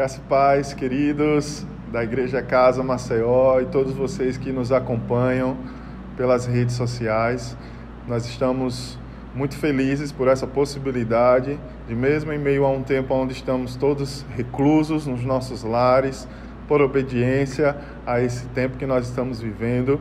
Graça e paz, queridos da Igreja Casa Maceió e todos vocês que nos acompanham pelas redes sociais. Nós estamos muito felizes por essa possibilidade de, mesmo em meio a um tempo onde estamos todos reclusos nos nossos lares, por obediência a esse tempo que nós estamos vivendo,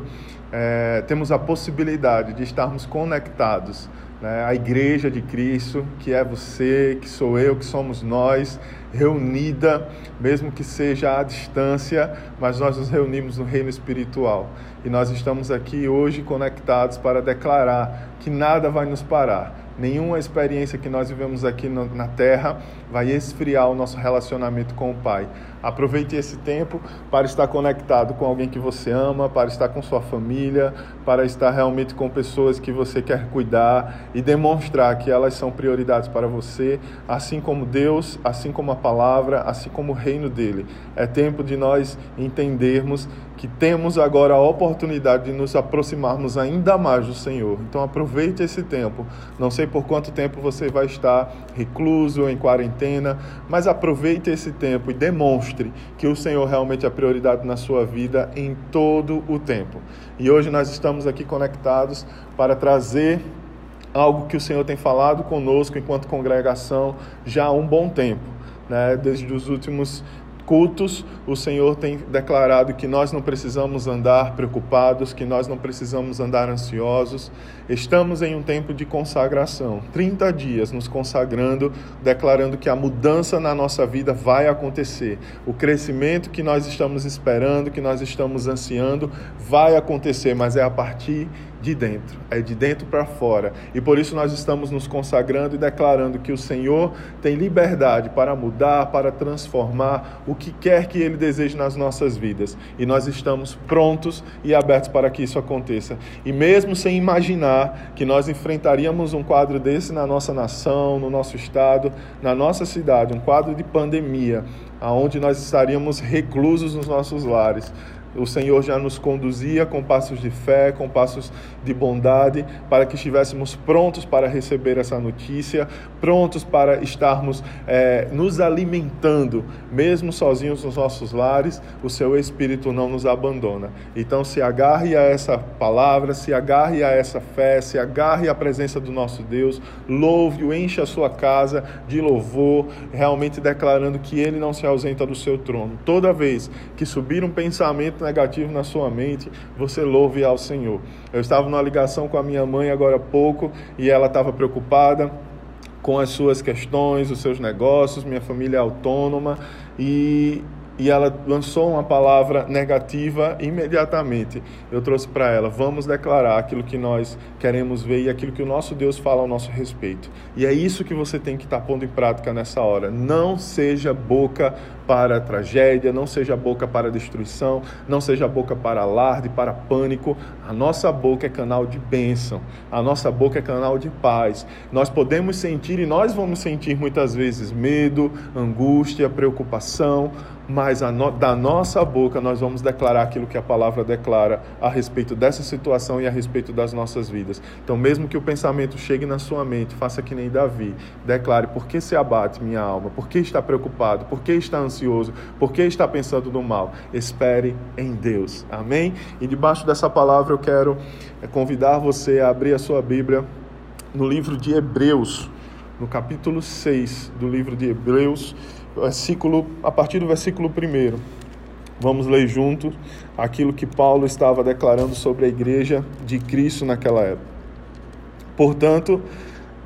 é, temos a possibilidade de estarmos conectados né, a Igreja de Cristo, que é você, que sou eu, que somos nós, reunida, mesmo que seja à distância, mas nós nos reunimos no reino espiritual. E nós estamos aqui hoje conectados para declarar que nada vai nos parar. Nenhuma experiência que nós vivemos aqui na terra vai esfriar o nosso relacionamento com o Pai. Aproveite esse tempo para estar conectado com alguém que você ama, para estar com sua família, para estar realmente com pessoas que você quer cuidar e demonstrar que elas são prioridades para você, assim como Deus, assim como a palavra, assim como o reino dele. É tempo de nós entendermos que temos agora a oportunidade de nos aproximarmos ainda mais do Senhor. Então aproveite esse tempo. Não sei por quanto tempo você vai estar recluso, em quarentena, mas aproveite esse tempo e demonstre demonstre que o Senhor realmente é a prioridade na sua vida em todo o tempo. E hoje nós estamos aqui conectados para trazer algo que o Senhor tem falado conosco enquanto congregação já há um bom tempo. Né? Desde os últimos cultos, o Senhor tem declarado que nós não precisamos andar preocupados, que nós não precisamos andar ansiosos. Estamos em um tempo de consagração, 30 dias nos consagrando, declarando que a mudança na nossa vida vai acontecer. O crescimento que nós estamos esperando, que nós estamos ansiando, vai acontecer, mas é a partir de dentro, é de dentro para fora. E por isso nós estamos nos consagrando e declarando que o Senhor tem liberdade para mudar, para transformar o que quer que Ele deseje nas nossas vidas. E nós estamos prontos e abertos para que isso aconteça. E mesmo sem imaginar que nós enfrentaríamos um quadro desse na nossa nação, no nosso estado, na nossa cidade, um quadro de pandemia, aonde nós estaríamos reclusos nos nossos lares o Senhor já nos conduzia com passos de fé, com passos de bondade, para que estivéssemos prontos para receber essa notícia, prontos para estarmos é, nos alimentando, mesmo sozinhos nos nossos lares, o Seu Espírito não nos abandona. Então, se agarre a essa palavra, se agarre a essa fé, se agarre à presença do nosso Deus, louve-o, encha a sua casa de louvor, realmente declarando que Ele não se ausenta do seu trono. Toda vez que subir um pensamento negativo na sua mente, você louve ao Senhor. Eu estava numa ligação com a minha mãe agora há pouco e ela estava preocupada com as suas questões, os seus negócios, minha família é autônoma e e ela lançou uma palavra negativa imediatamente. Eu trouxe para ela: vamos declarar aquilo que nós queremos ver e aquilo que o nosso Deus fala ao nosso respeito. E é isso que você tem que estar tá pondo em prática nessa hora. Não seja boca para tragédia, não seja boca para destruição, não seja boca para alarde, para pânico. A nossa boca é canal de bênção, a nossa boca é canal de paz. Nós podemos sentir e nós vamos sentir muitas vezes medo, angústia, preocupação mas no, da nossa boca nós vamos declarar aquilo que a palavra declara a respeito dessa situação e a respeito das nossas vidas. Então, mesmo que o pensamento chegue na sua mente, faça que nem Davi, declare: por que se abate minha alma? Por que está preocupado? Por que está ansioso? Por que está pensando no mal? Espere em Deus. Amém? E debaixo dessa palavra eu quero é, convidar você a abrir a sua Bíblia no livro de Hebreus, no capítulo 6 do livro de Hebreus versículo, a partir do versículo 1. Vamos ler juntos aquilo que Paulo estava declarando sobre a igreja de Cristo naquela época. Portanto,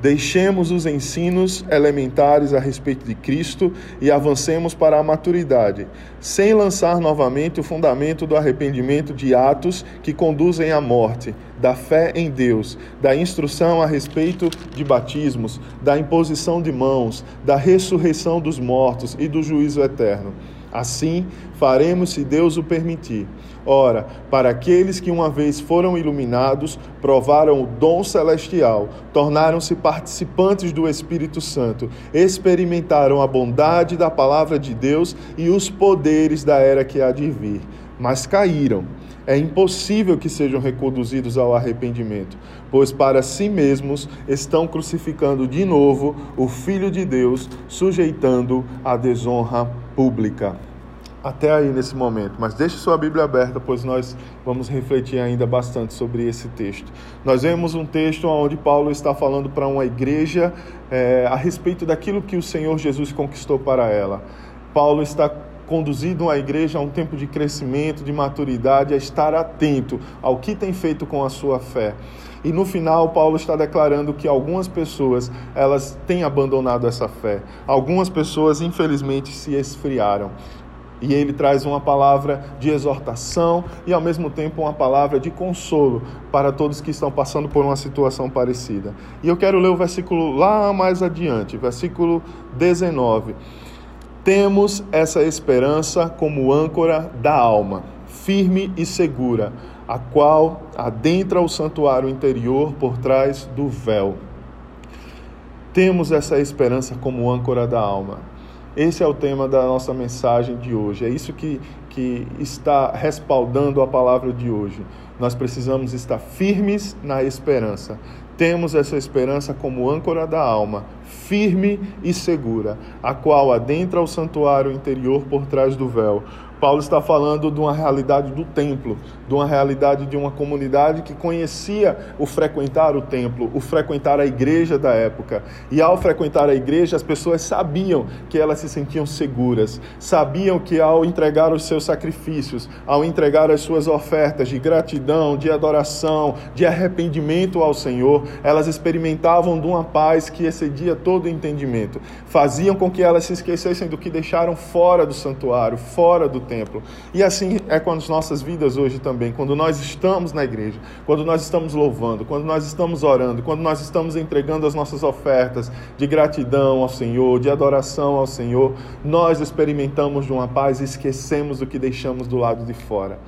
deixemos os ensinos elementares a respeito de Cristo e avancemos para a maturidade, sem lançar novamente o fundamento do arrependimento de atos que conduzem à morte, da fé em Deus, da instrução a respeito de batismos, da imposição de mãos, da ressurreição dos mortos e do juízo eterno. Assim faremos se Deus o permitir. Ora, para aqueles que uma vez foram iluminados, provaram o dom celestial, tornaram-se participantes do Espírito Santo, experimentaram a bondade da palavra de Deus e os poderes da era que há de vir, mas caíram. É impossível que sejam reconduzidos ao arrependimento, pois para si mesmos estão crucificando de novo o Filho de Deus, sujeitando a desonra pública. Até aí nesse momento, mas deixe sua Bíblia aberta, pois nós vamos refletir ainda bastante sobre esse texto. Nós vemos um texto onde Paulo está falando para uma igreja é, a respeito daquilo que o Senhor Jesus conquistou para ela. Paulo está conduzido a igreja a um tempo de crescimento, de maturidade, a estar atento ao que tem feito com a sua fé. E no final, Paulo está declarando que algumas pessoas, elas têm abandonado essa fé. Algumas pessoas, infelizmente, se esfriaram. E ele traz uma palavra de exortação e, ao mesmo tempo, uma palavra de consolo para todos que estão passando por uma situação parecida. E eu quero ler o versículo lá mais adiante, versículo 19. Temos essa esperança como âncora da alma, firme e segura, a qual adentra o santuário interior por trás do véu. Temos essa esperança como âncora da alma. Esse é o tema da nossa mensagem de hoje. É isso que, que está respaldando a palavra de hoje. Nós precisamos estar firmes na esperança. Temos essa esperança como âncora da alma, firme e segura, a qual adentra o santuário interior por trás do véu, Paulo está falando de uma realidade do templo, de uma realidade de uma comunidade que conhecia o frequentar o templo, o frequentar a igreja da época. E ao frequentar a igreja, as pessoas sabiam que elas se sentiam seguras, sabiam que ao entregar os seus sacrifícios, ao entregar as suas ofertas de gratidão, de adoração, de arrependimento ao Senhor, elas experimentavam de uma paz que excedia todo o entendimento. Faziam com que elas se esquecessem do que deixaram fora do santuário, fora do templo. E assim é com as nossas vidas hoje também, quando nós estamos na igreja, quando nós estamos louvando, quando nós estamos orando, quando nós estamos entregando as nossas ofertas de gratidão ao Senhor, de adoração ao Senhor, nós experimentamos de uma paz e esquecemos o que deixamos do lado de fora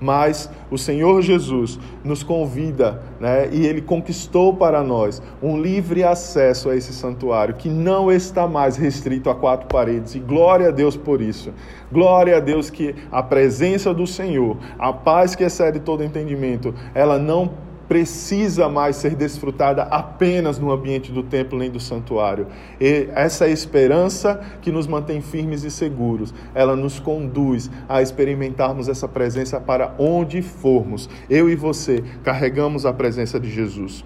mas o Senhor Jesus nos convida, né, e Ele conquistou para nós um livre acesso a esse santuário, que não está mais restrito a quatro paredes, e glória a Deus por isso. Glória a Deus que a presença do Senhor, a paz que excede todo entendimento, ela não precisa mais ser desfrutada apenas no ambiente do templo nem do santuário. E essa esperança que nos mantém firmes e seguros, ela nos conduz a experimentarmos essa presença para onde formos. Eu e você carregamos a presença de Jesus.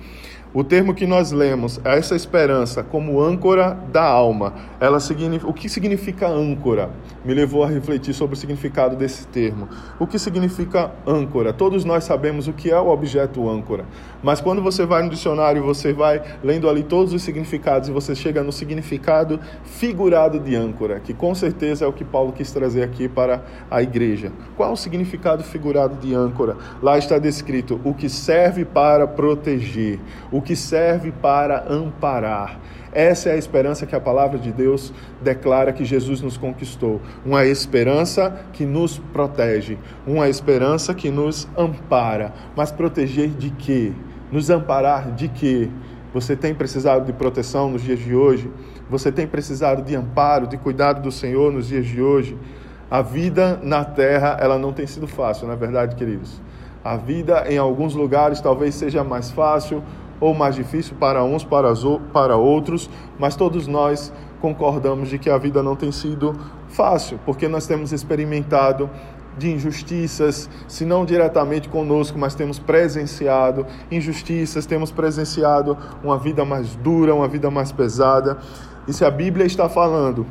O termo que nós lemos, essa esperança como âncora da alma, ela o que significa âncora? Me levou a refletir sobre o significado desse termo. O que significa âncora? Todos nós sabemos o que é o objeto âncora, mas quando você vai no dicionário, você vai lendo ali todos os significados e você chega no significado figurado de âncora, que com certeza é o que Paulo quis trazer aqui para a igreja. Qual o significado figurado de âncora? Lá está descrito o que serve para proteger, o que serve para amparar. Essa é a esperança que a palavra de Deus declara que Jesus nos conquistou. Uma esperança que nos protege, uma esperança que nos ampara. Mas proteger de quê? Nos amparar de quê? Você tem precisado de proteção nos dias de hoje? Você tem precisado de amparo, de cuidado do Senhor nos dias de hoje? A vida na terra, ela não tem sido fácil, não é verdade, queridos? A vida em alguns lugares talvez seja mais fácil, ou mais difícil para uns, para, para outros, mas todos nós concordamos de que a vida não tem sido fácil, porque nós temos experimentado de injustiças, se não diretamente conosco, mas temos presenciado injustiças, temos presenciado uma vida mais dura, uma vida mais pesada. E se a Bíblia está falando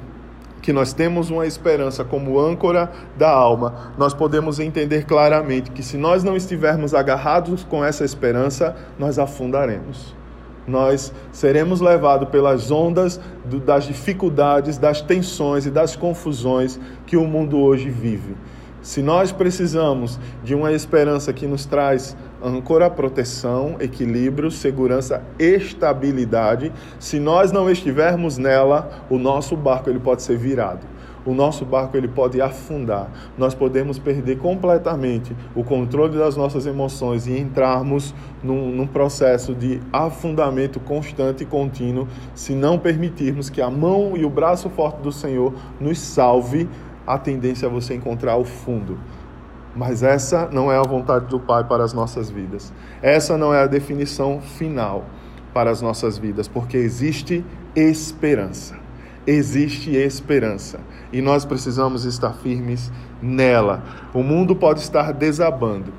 que nós temos uma esperança como âncora da alma, nós podemos entender claramente que se nós não estivermos agarrados com essa esperança, nós afundaremos. Nós seremos levados pelas ondas das dificuldades, das tensões e das confusões que o mundo hoje vive. Se nós precisamos de uma esperança que nos traz âncora, proteção, equilíbrio, segurança, estabilidade, se nós não estivermos nela, o nosso barco ele pode ser virado. O nosso barco ele pode afundar. Nós podemos perder completamente o controle das nossas emoções e entrarmos num, num processo de afundamento constante e contínuo se não permitirmos que a mão e o braço forte do Senhor nos salve a tendência é você encontrar o fundo. Mas essa não é a vontade do Pai para as nossas vidas. Essa não é a definição final para as nossas vidas, porque existe esperança. existe esperança e nós precisamos estar firmes nela. O mundo pode estar desabando,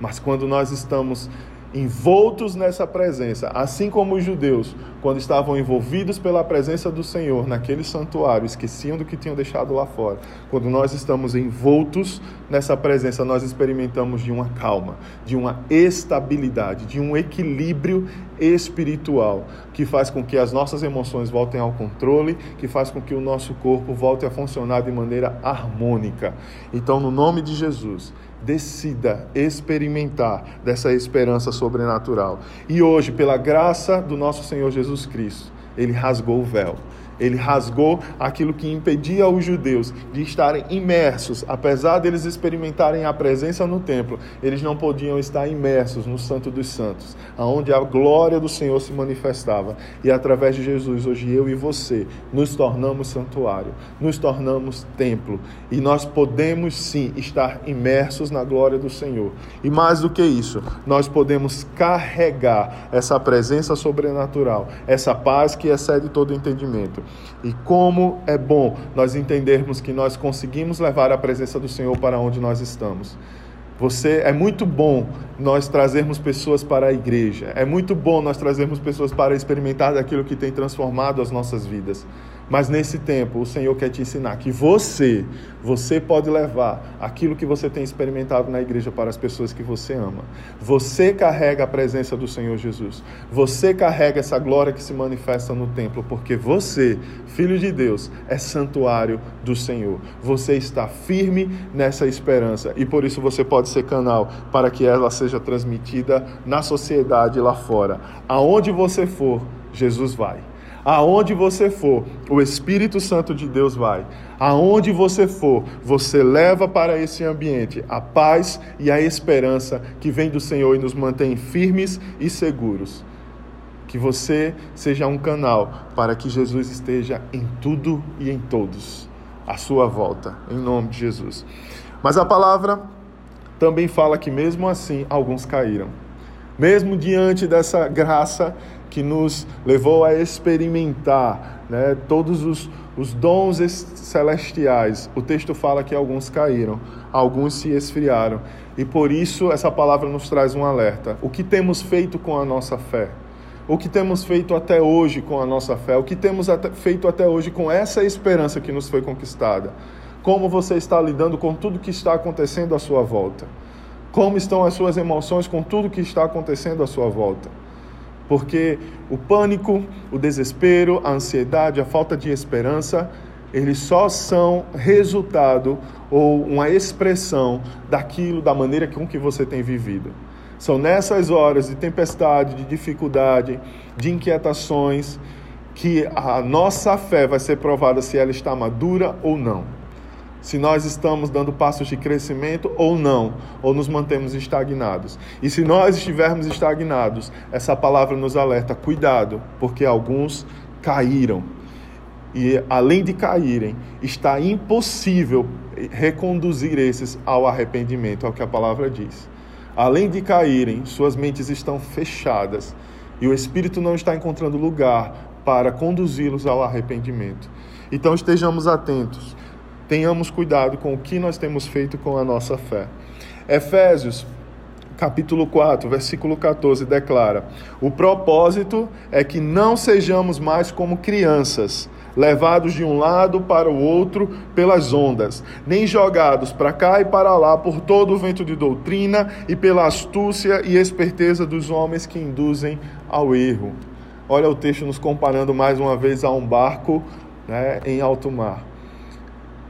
mas quando nós estamos envoltos nessa presença, assim como os judeus, quando estavam envolvidos pela presença do Senhor naquele santuário, esqueciam do que tinham deixado lá fora. Quando nós estamos envoltos nessa presença, nós experimentamos de uma calma, de uma estabilidade, de um equilíbrio espiritual que faz com que as nossas emoções voltem ao controle, que faz com que o nosso corpo volte a funcionar de maneira harmônica. Então, no nome de Jesus, decida experimentar dessa esperança sobrenatural. E hoje, pela graça do nosso Senhor Jesus Cristo, ele rasgou o véu ele rasgou aquilo que impedia os judeus de estarem imersos, apesar deles experimentarem a presença no templo, eles não podiam estar imersos no Santo dos Santos, aonde a glória do Senhor se manifestava. E através de Jesus, hoje eu e você nos tornamos santuário, nos tornamos templo, e nós podemos sim estar imersos na glória do Senhor. E mais do que isso, nós podemos carregar essa presença sobrenatural, essa paz que excede todo entendimento e como é bom nós entendermos que nós conseguimos levar a presença do Senhor para onde nós estamos. Você é muito bom nós trazermos pessoas para a igreja. É muito bom nós trazermos pessoas para experimentar daquilo que tem transformado as nossas vidas. Mas nesse tempo, o Senhor quer te ensinar que você, você pode levar aquilo que você tem experimentado na igreja para as pessoas que você ama. Você carrega a presença do Senhor Jesus. Você carrega essa glória que se manifesta no templo, porque você, filho de Deus, é santuário do Senhor. Você está firme nessa esperança e por isso você pode ser canal para que ela seja transmitida na sociedade lá fora. Aonde você for, Jesus vai. Aonde você for, o Espírito Santo de Deus vai. Aonde você for, você leva para esse ambiente a paz e a esperança que vem do Senhor e nos mantém firmes e seguros. Que você seja um canal para que Jesus esteja em tudo e em todos à sua volta, em nome de Jesus. Mas a palavra também fala que mesmo assim alguns caíram. Mesmo diante dessa graça que nos levou a experimentar né, todos os, os dons celestiais. O texto fala que alguns caíram, alguns se esfriaram. E por isso essa palavra nos traz um alerta. O que temos feito com a nossa fé? O que temos feito até hoje com a nossa fé? O que temos feito até hoje com essa esperança que nos foi conquistada? Como você está lidando com tudo que está acontecendo à sua volta? Como estão as suas emoções com tudo que está acontecendo à sua volta? Porque o pânico, o desespero, a ansiedade, a falta de esperança, eles só são resultado ou uma expressão daquilo, da maneira com que você tem vivido. São nessas horas de tempestade, de dificuldade, de inquietações, que a nossa fé vai ser provada se ela está madura ou não se nós estamos dando passos de crescimento ou não, ou nos mantemos estagnados. E se nós estivermos estagnados, essa palavra nos alerta: cuidado, porque alguns caíram. E além de caírem, está impossível reconduzir esses ao arrependimento, é o que a palavra diz. Além de caírem, suas mentes estão fechadas e o Espírito não está encontrando lugar para conduzi-los ao arrependimento. Então estejamos atentos tenhamos cuidado com o que nós temos feito com a nossa fé. Efésios capítulo 4, versículo 14 declara: O propósito é que não sejamos mais como crianças, levados de um lado para o outro pelas ondas, nem jogados para cá e para lá por todo o vento de doutrina e pela astúcia e esperteza dos homens que induzem ao erro. Olha o texto nos comparando mais uma vez a um barco né, em alto mar.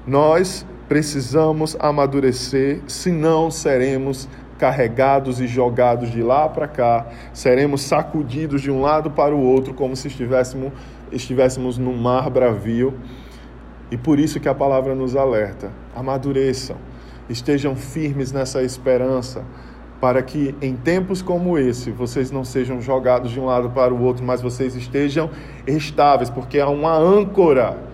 Nós precisamos amadurecer, senão seremos carregados e jogados de lá para cá, seremos sacudidos de um lado para o outro, como se estivéssemos, estivéssemos num mar bravio. E por isso que a palavra nos alerta: amadureçam, estejam firmes nessa esperança, para que em tempos como esse vocês não sejam jogados de um lado para o outro, mas vocês estejam estáveis, porque há uma âncora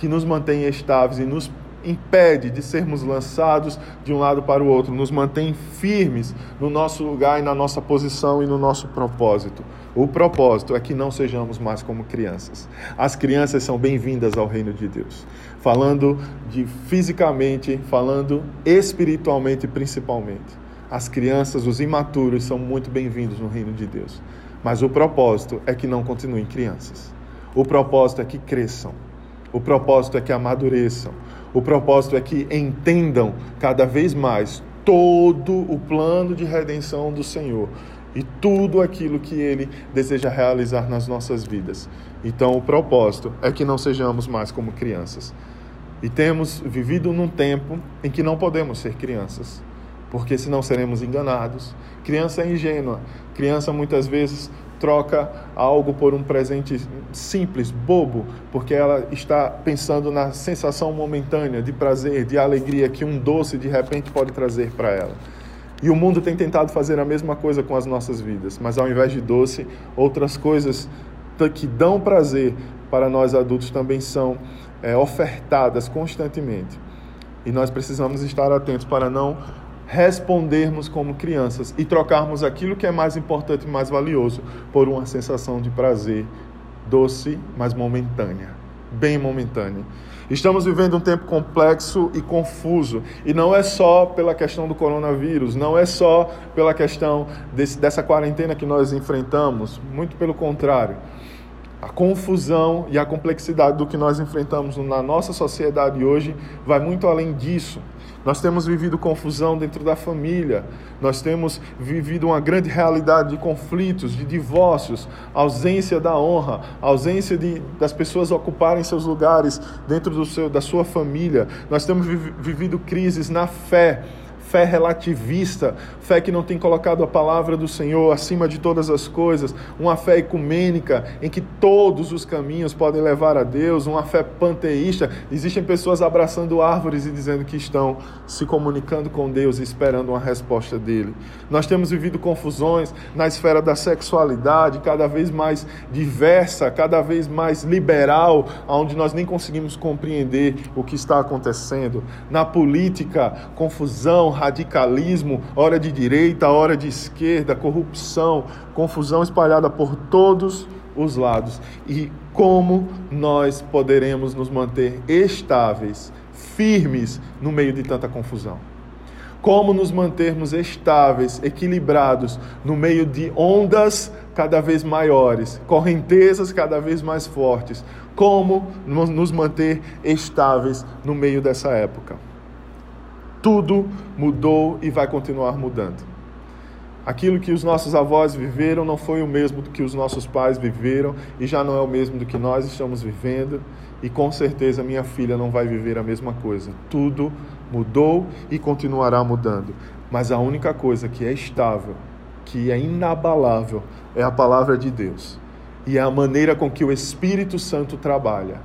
que nos mantém estáveis e nos impede de sermos lançados de um lado para o outro, nos mantém firmes no nosso lugar e na nossa posição e no nosso propósito. O propósito é que não sejamos mais como crianças. As crianças são bem-vindas ao reino de Deus. Falando de fisicamente, falando espiritualmente principalmente. As crianças, os imaturos, são muito bem-vindos no reino de Deus. Mas o propósito é que não continuem crianças. O propósito é que cresçam. O propósito é que amadureçam. O propósito é que entendam cada vez mais todo o plano de redenção do Senhor e tudo aquilo que Ele deseja realizar nas nossas vidas. Então, o propósito é que não sejamos mais como crianças. E temos vivido num tempo em que não podemos ser crianças porque senão seremos enganados. Criança é ingênua. Criança muitas vezes troca algo por um presente simples, bobo, porque ela está pensando na sensação momentânea de prazer, de alegria que um doce de repente pode trazer para ela. E o mundo tem tentado fazer a mesma coisa com as nossas vidas, mas ao invés de doce, outras coisas que dão prazer para nós adultos também são é, ofertadas constantemente. E nós precisamos estar atentos para não respondermos como crianças e trocarmos aquilo que é mais importante e mais valioso por uma sensação de prazer doce, mas momentânea, bem momentânea. Estamos vivendo um tempo complexo e confuso, e não é só pela questão do coronavírus, não é só pela questão desse, dessa quarentena que nós enfrentamos, muito pelo contrário. A confusão e a complexidade do que nós enfrentamos na nossa sociedade hoje vai muito além disso. Nós temos vivido confusão dentro da família, nós temos vivido uma grande realidade de conflitos, de divórcios, ausência da honra, ausência de, das pessoas ocuparem seus lugares dentro do seu, da sua família. Nós temos vivido crises na fé fé relativista, fé que não tem colocado a palavra do Senhor acima de todas as coisas, uma fé ecumênica em que todos os caminhos podem levar a Deus, uma fé panteísta. Existem pessoas abraçando árvores e dizendo que estão se comunicando com Deus e esperando uma resposta dele. Nós temos vivido confusões na esfera da sexualidade, cada vez mais diversa, cada vez mais liberal, onde nós nem conseguimos compreender o que está acontecendo. Na política, confusão, radicalismo, hora de direita, hora de esquerda, corrupção, confusão espalhada por todos os lados. E como nós poderemos nos manter estáveis, firmes no meio de tanta confusão? Como nos mantermos estáveis, equilibrados no meio de ondas cada vez maiores, correntezas cada vez mais fortes? Como nos manter estáveis no meio dessa época? Tudo mudou e vai continuar mudando. Aquilo que os nossos avós viveram não foi o mesmo do que os nossos pais viveram e já não é o mesmo do que nós estamos vivendo, e com certeza minha filha não vai viver a mesma coisa. Tudo mudou e continuará mudando, mas a única coisa que é estável, que é inabalável, é a palavra de Deus e é a maneira com que o Espírito Santo trabalha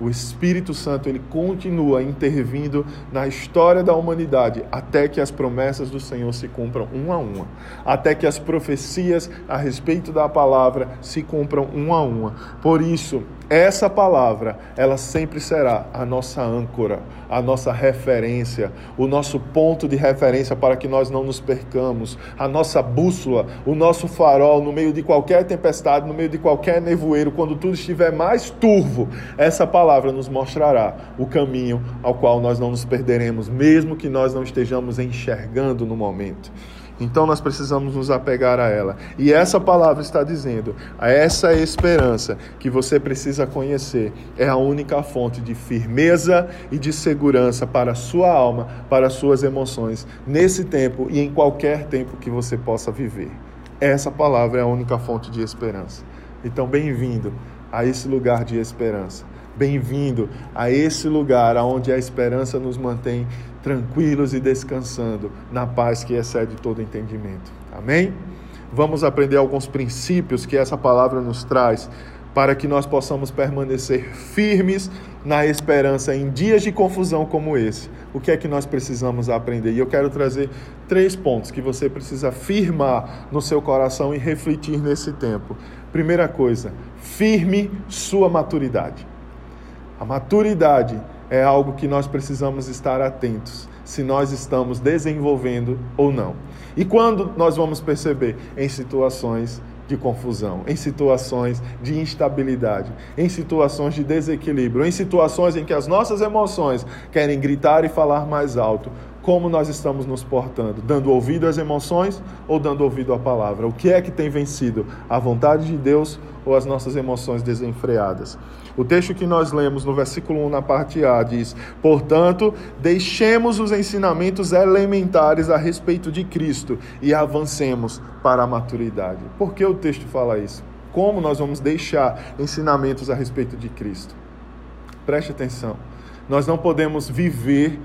o Espírito Santo ele continua intervindo na história da humanidade até que as promessas do Senhor se cumpram uma a uma, até que as profecias a respeito da palavra se cumpram uma a uma. Por isso, essa palavra, ela sempre será a nossa âncora, a nossa referência, o nosso ponto de referência para que nós não nos percamos, a nossa bússola, o nosso farol no meio de qualquer tempestade, no meio de qualquer nevoeiro, quando tudo estiver mais turvo, essa palavra nos mostrará o caminho ao qual nós não nos perderemos, mesmo que nós não estejamos enxergando no momento. Então nós precisamos nos apegar a ela. E essa palavra está dizendo, essa esperança que você precisa conhecer é a única fonte de firmeza e de segurança para a sua alma, para as suas emoções, nesse tempo e em qualquer tempo que você possa viver. Essa palavra é a única fonte de esperança. Então, bem-vindo a esse lugar de esperança. Bem-vindo a esse lugar onde a esperança nos mantém tranquilos e descansando na paz que excede todo entendimento. Amém? Vamos aprender alguns princípios que essa palavra nos traz para que nós possamos permanecer firmes na esperança em dias de confusão como esse. O que é que nós precisamos aprender? E eu quero trazer três pontos que você precisa firmar no seu coração e refletir nesse tempo. Primeira coisa, firme sua maturidade. A maturidade é algo que nós precisamos estar atentos se nós estamos desenvolvendo ou não. E quando nós vamos perceber? Em situações de confusão, em situações de instabilidade, em situações de desequilíbrio, em situações em que as nossas emoções querem gritar e falar mais alto. Como nós estamos nos portando? Dando ouvido às emoções ou dando ouvido à palavra? O que é que tem vencido? A vontade de Deus ou as nossas emoções desenfreadas? O texto que nós lemos no versículo 1, na parte A, diz: Portanto, deixemos os ensinamentos elementares a respeito de Cristo e avancemos para a maturidade. Por que o texto fala isso? Como nós vamos deixar ensinamentos a respeito de Cristo? Preste atenção. Nós não podemos viver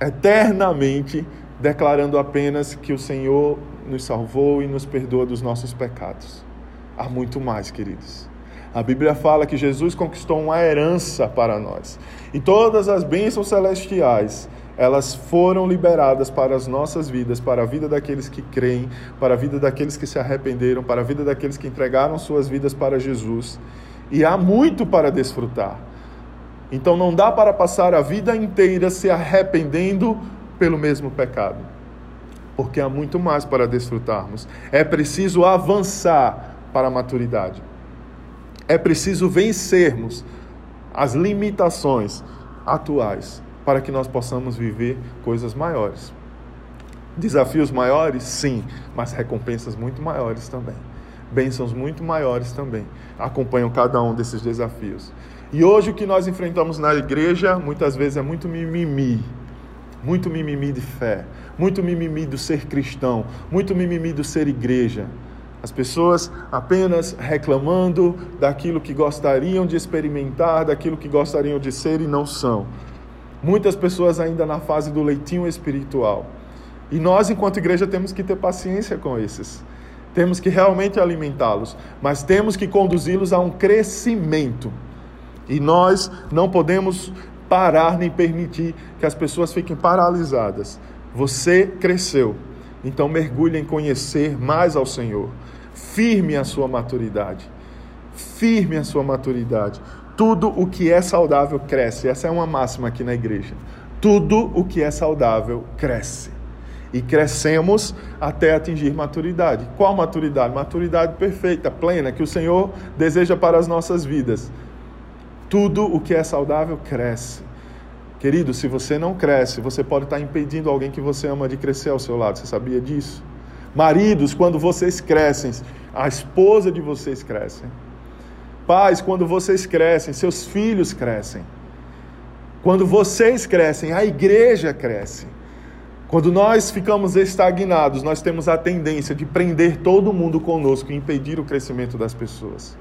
eternamente declarando apenas que o Senhor nos salvou e nos perdoa dos nossos pecados. Há muito mais, queridos. A Bíblia fala que Jesus conquistou uma herança para nós. E todas as bênçãos celestiais, elas foram liberadas para as nossas vidas, para a vida daqueles que creem, para a vida daqueles que se arrependeram, para a vida daqueles que entregaram suas vidas para Jesus. E há muito para desfrutar. Então não dá para passar a vida inteira se arrependendo pelo mesmo pecado. Porque há muito mais para desfrutarmos. É preciso avançar para a maturidade. É preciso vencermos as limitações atuais para que nós possamos viver coisas maiores. Desafios maiores, sim, mas recompensas muito maiores também. Bênçãos muito maiores também acompanham cada um desses desafios. E hoje o que nós enfrentamos na igreja muitas vezes é muito mimimi. Muito mimimi de fé, muito mimimi do ser cristão, muito mimimi do ser igreja. As pessoas apenas reclamando daquilo que gostariam de experimentar, daquilo que gostariam de ser e não são. Muitas pessoas ainda na fase do leitinho espiritual. E nós, enquanto igreja, temos que ter paciência com esses. Temos que realmente alimentá-los, mas temos que conduzi-los a um crescimento e nós não podemos parar nem permitir que as pessoas fiquem paralisadas. Você cresceu, então mergulhe em conhecer mais ao Senhor. Firme a sua maturidade. Firme a sua maturidade. Tudo o que é saudável cresce. Essa é uma máxima aqui na igreja. Tudo o que é saudável cresce. E crescemos até atingir maturidade. Qual maturidade? Maturidade perfeita, plena, que o Senhor deseja para as nossas vidas. Tudo o que é saudável cresce. Querido, se você não cresce, você pode estar impedindo alguém que você ama de crescer ao seu lado. Você sabia disso? Maridos, quando vocês crescem, a esposa de vocês cresce. Pais, quando vocês crescem, seus filhos crescem. Quando vocês crescem, a igreja cresce. Quando nós ficamos estagnados, nós temos a tendência de prender todo mundo conosco e impedir o crescimento das pessoas.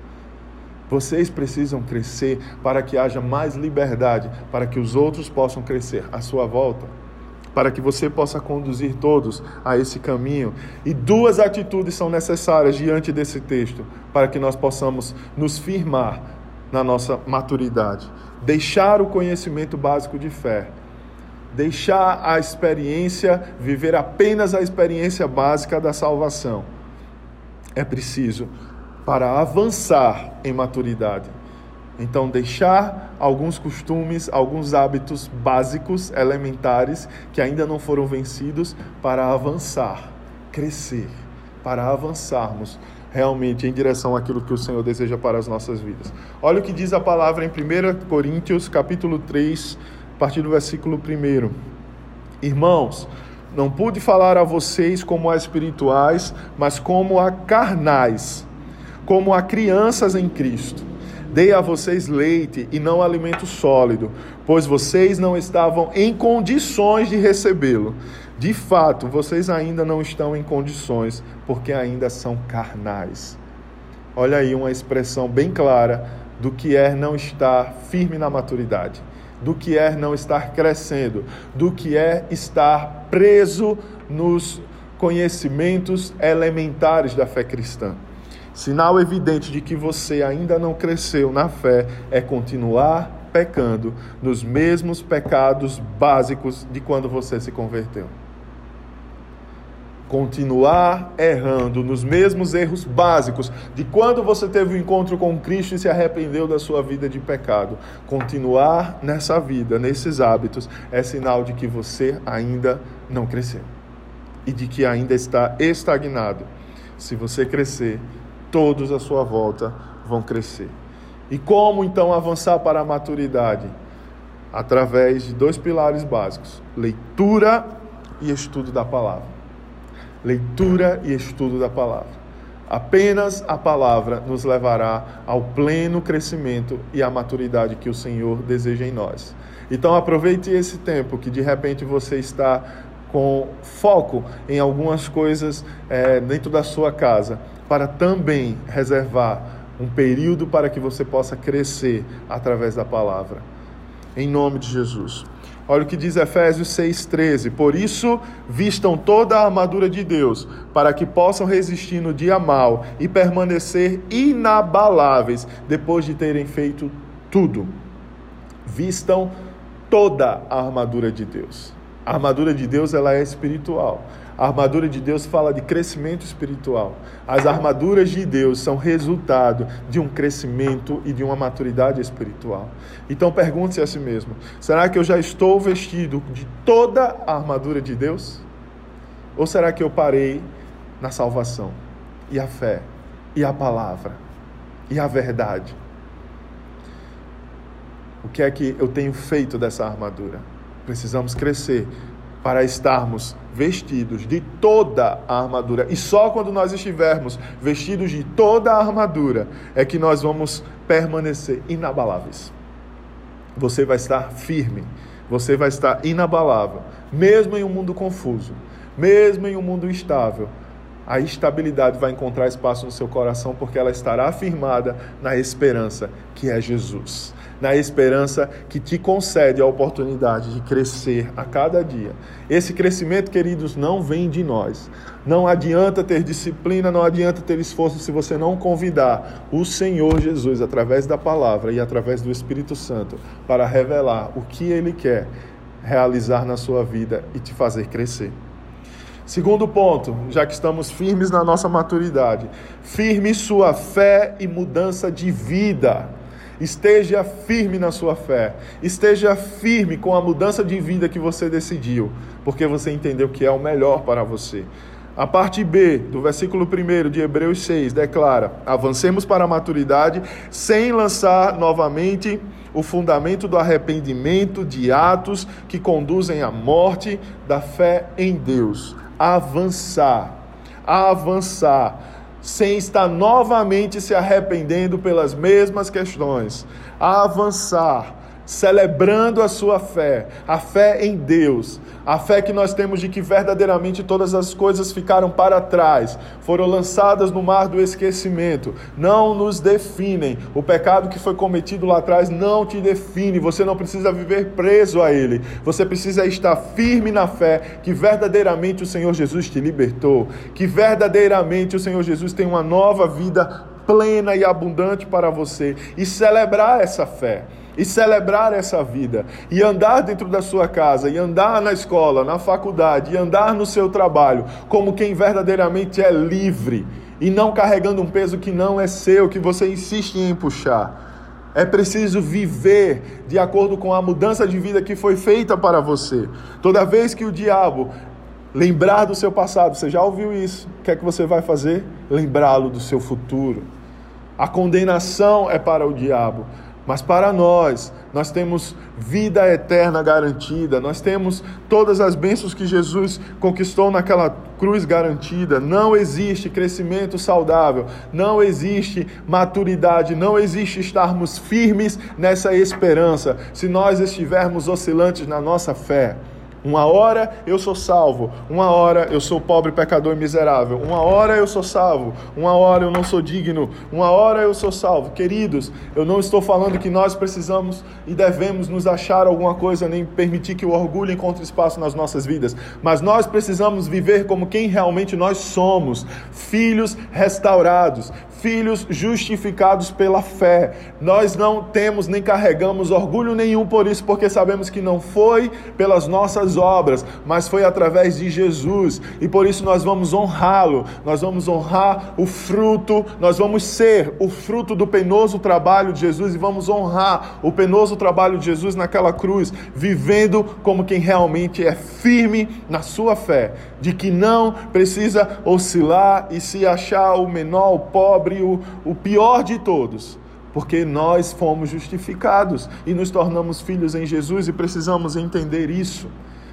Vocês precisam crescer para que haja mais liberdade, para que os outros possam crescer à sua volta, para que você possa conduzir todos a esse caminho. E duas atitudes são necessárias diante desse texto para que nós possamos nos firmar na nossa maturidade. Deixar o conhecimento básico de fé. Deixar a experiência, viver apenas a experiência básica da salvação. É preciso para avançar em maturidade. Então, deixar alguns costumes, alguns hábitos básicos, elementares, que ainda não foram vencidos, para avançar, crescer, para avançarmos realmente em direção àquilo que o Senhor deseja para as nossas vidas. Olha o que diz a palavra em 1 Coríntios, capítulo 3, a partir do versículo 1. Irmãos, não pude falar a vocês como a espirituais, mas como a carnais como a crianças em Cristo. Dei a vocês leite e não alimento sólido, pois vocês não estavam em condições de recebê-lo. De fato, vocês ainda não estão em condições, porque ainda são carnais. Olha aí uma expressão bem clara do que é não estar firme na maturidade, do que é não estar crescendo, do que é estar preso nos conhecimentos elementares da fé cristã. Sinal evidente de que você ainda não cresceu na fé é continuar pecando nos mesmos pecados básicos de quando você se converteu. Continuar errando nos mesmos erros básicos de quando você teve o um encontro com Cristo e se arrependeu da sua vida de pecado. Continuar nessa vida, nesses hábitos, é sinal de que você ainda não cresceu e de que ainda está estagnado. Se você crescer, todos à sua volta vão crescer. E como então avançar para a maturidade? Através de dois pilares básicos: leitura e estudo da palavra. Leitura e estudo da palavra. Apenas a palavra nos levará ao pleno crescimento e à maturidade que o Senhor deseja em nós. Então aproveite esse tempo que de repente você está com foco em algumas coisas é, dentro da sua casa, para também reservar um período para que você possa crescer através da palavra. Em nome de Jesus. Olha o que diz Efésios 6,13. Por isso, vistam toda a armadura de Deus, para que possam resistir no dia mal e permanecer inabaláveis depois de terem feito tudo. Vistam toda a armadura de Deus. A armadura de Deus ela é espiritual. A armadura de Deus fala de crescimento espiritual. As armaduras de Deus são resultado de um crescimento e de uma maturidade espiritual. Então pergunte-se a si mesmo: será que eu já estou vestido de toda a armadura de Deus? Ou será que eu parei na salvação e a fé e a palavra e a verdade? O que é que eu tenho feito dessa armadura? Precisamos crescer para estarmos vestidos de toda a armadura. E só quando nós estivermos vestidos de toda a armadura é que nós vamos permanecer inabaláveis. Você vai estar firme, você vai estar inabalável, mesmo em um mundo confuso, mesmo em um mundo instável. A estabilidade vai encontrar espaço no seu coração porque ela estará afirmada na esperança que é Jesus na esperança que te concede a oportunidade de crescer a cada dia. Esse crescimento, queridos, não vem de nós. Não adianta ter disciplina, não adianta ter esforço se você não convidar o Senhor Jesus através da palavra e através do Espírito Santo para revelar o que ele quer realizar na sua vida e te fazer crescer. Segundo ponto, já que estamos firmes na nossa maturidade, firme sua fé e mudança de vida. Esteja firme na sua fé. Esteja firme com a mudança de vida que você decidiu, porque você entendeu que é o melhor para você. A parte B do versículo 1 de Hebreus 6 declara: avancemos para a maturidade sem lançar novamente o fundamento do arrependimento de atos que conduzem à morte da fé em Deus. Avançar, avançar sem estar novamente se arrependendo pelas mesmas questões, a avançar, celebrando a sua fé, a fé em Deus, a fé que nós temos de que verdadeiramente todas as coisas ficaram para trás, foram lançadas no mar do esquecimento, não nos definem. O pecado que foi cometido lá atrás não te define, você não precisa viver preso a ele, você precisa estar firme na fé que verdadeiramente o Senhor Jesus te libertou, que verdadeiramente o Senhor Jesus tem uma nova vida plena e abundante para você e celebrar essa fé e celebrar essa vida, e andar dentro da sua casa, e andar na escola, na faculdade, e andar no seu trabalho, como quem verdadeiramente é livre, e não carregando um peso que não é seu, que você insiste em puxar. É preciso viver de acordo com a mudança de vida que foi feita para você. Toda vez que o diabo lembrar do seu passado, você já ouviu isso? O que é que você vai fazer? Lembrá-lo do seu futuro. A condenação é para o diabo. Mas para nós, nós temos vida eterna garantida, nós temos todas as bênçãos que Jesus conquistou naquela cruz garantida. Não existe crescimento saudável, não existe maturidade, não existe estarmos firmes nessa esperança se nós estivermos oscilantes na nossa fé. Uma hora eu sou salvo, uma hora eu sou pobre, pecador e miserável, uma hora eu sou salvo, uma hora eu não sou digno, uma hora eu sou salvo. Queridos, eu não estou falando que nós precisamos e devemos nos achar alguma coisa, nem permitir que o orgulho encontre espaço nas nossas vidas, mas nós precisamos viver como quem realmente nós somos, filhos restaurados, filhos justificados pela fé. Nós não temos nem carregamos orgulho nenhum por isso, porque sabemos que não foi pelas nossas obras, mas foi através de Jesus. E por isso nós vamos honrá-lo, nós vamos honrar o fruto, nós vamos ser o fruto do penoso trabalho de Jesus e vamos honrar o penoso trabalho de Jesus naquela cruz, vivendo como quem realmente é firme na sua fé, de que não precisa oscilar e se achar o menor, o pobre, o, o pior de todos porque nós fomos justificados e nos tornamos filhos em Jesus e precisamos entender isso.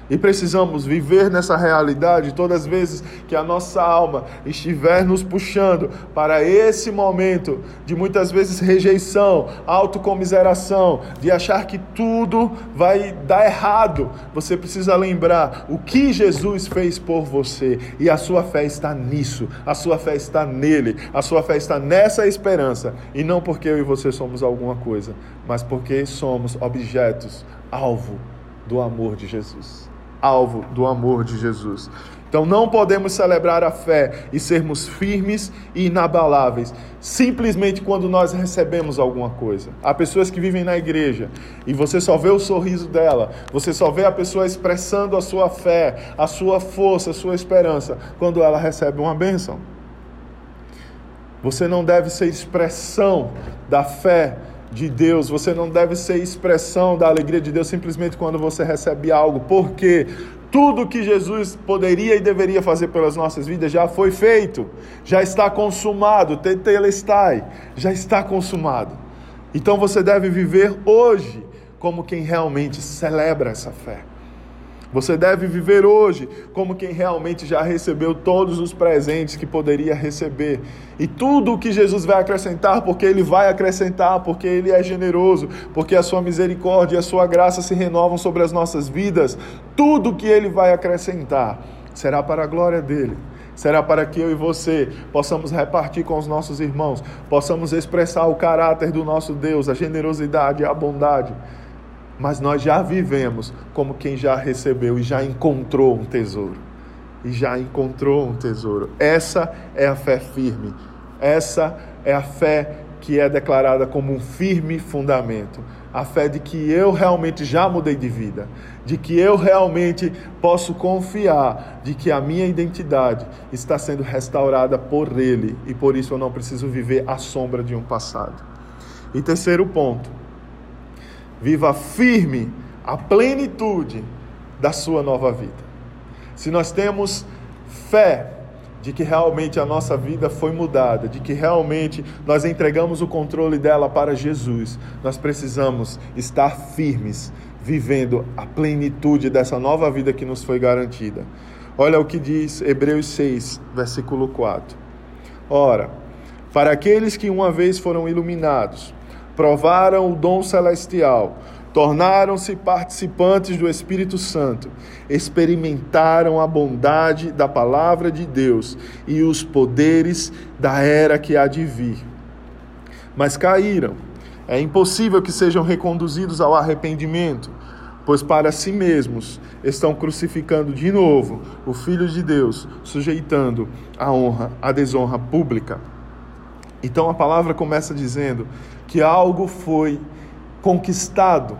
E precisamos viver nessa realidade todas as vezes que a nossa alma estiver nos puxando para esse momento de muitas vezes rejeição, autocomiseração, de achar que tudo vai dar errado. Você precisa lembrar o que Jesus fez por você. E a sua fé está nisso, a sua fé está nele, a sua fé está nessa esperança. E não porque eu e você somos alguma coisa, mas porque somos objetos, alvo do amor de Jesus alvo do amor de Jesus. Então não podemos celebrar a fé e sermos firmes e inabaláveis simplesmente quando nós recebemos alguma coisa. Há pessoas que vivem na igreja e você só vê o sorriso dela, você só vê a pessoa expressando a sua fé, a sua força, a sua esperança quando ela recebe uma bênção. Você não deve ser expressão da fé de Deus, você não deve ser expressão da alegria de Deus simplesmente quando você recebe algo, porque tudo que Jesus poderia e deveria fazer pelas nossas vidas já foi feito, já está consumado, tetelestai, já está consumado. Então você deve viver hoje como quem realmente celebra essa fé. Você deve viver hoje como quem realmente já recebeu todos os presentes que poderia receber. E tudo o que Jesus vai acrescentar, porque Ele vai acrescentar, porque Ele é generoso, porque a Sua misericórdia e a Sua graça se renovam sobre as nossas vidas. Tudo que Ele vai acrescentar será para a glória dEle. Será para que eu e você possamos repartir com os nossos irmãos, possamos expressar o caráter do nosso Deus, a generosidade a bondade mas nós já vivemos como quem já recebeu e já encontrou um tesouro. E já encontrou um tesouro. Essa é a fé firme. Essa é a fé que é declarada como um firme fundamento. A fé de que eu realmente já mudei de vida, de que eu realmente posso confiar de que a minha identidade está sendo restaurada por Ele e por isso eu não preciso viver à sombra de um passado. E terceiro ponto, viva firme a plenitude da sua nova vida. Se nós temos fé de que realmente a nossa vida foi mudada, de que realmente nós entregamos o controle dela para Jesus, nós precisamos estar firmes, vivendo a plenitude dessa nova vida que nos foi garantida. Olha o que diz Hebreus 6, versículo 4. Ora, para aqueles que uma vez foram iluminados, provaram o dom celestial, tornaram-se participantes do Espírito Santo, experimentaram a bondade da palavra de Deus e os poderes da era que há de vir. Mas caíram. É impossível que sejam reconduzidos ao arrependimento, pois para si mesmos estão crucificando de novo o Filho de Deus, sujeitando a honra, a desonra pública. Então a palavra começa dizendo que algo foi conquistado,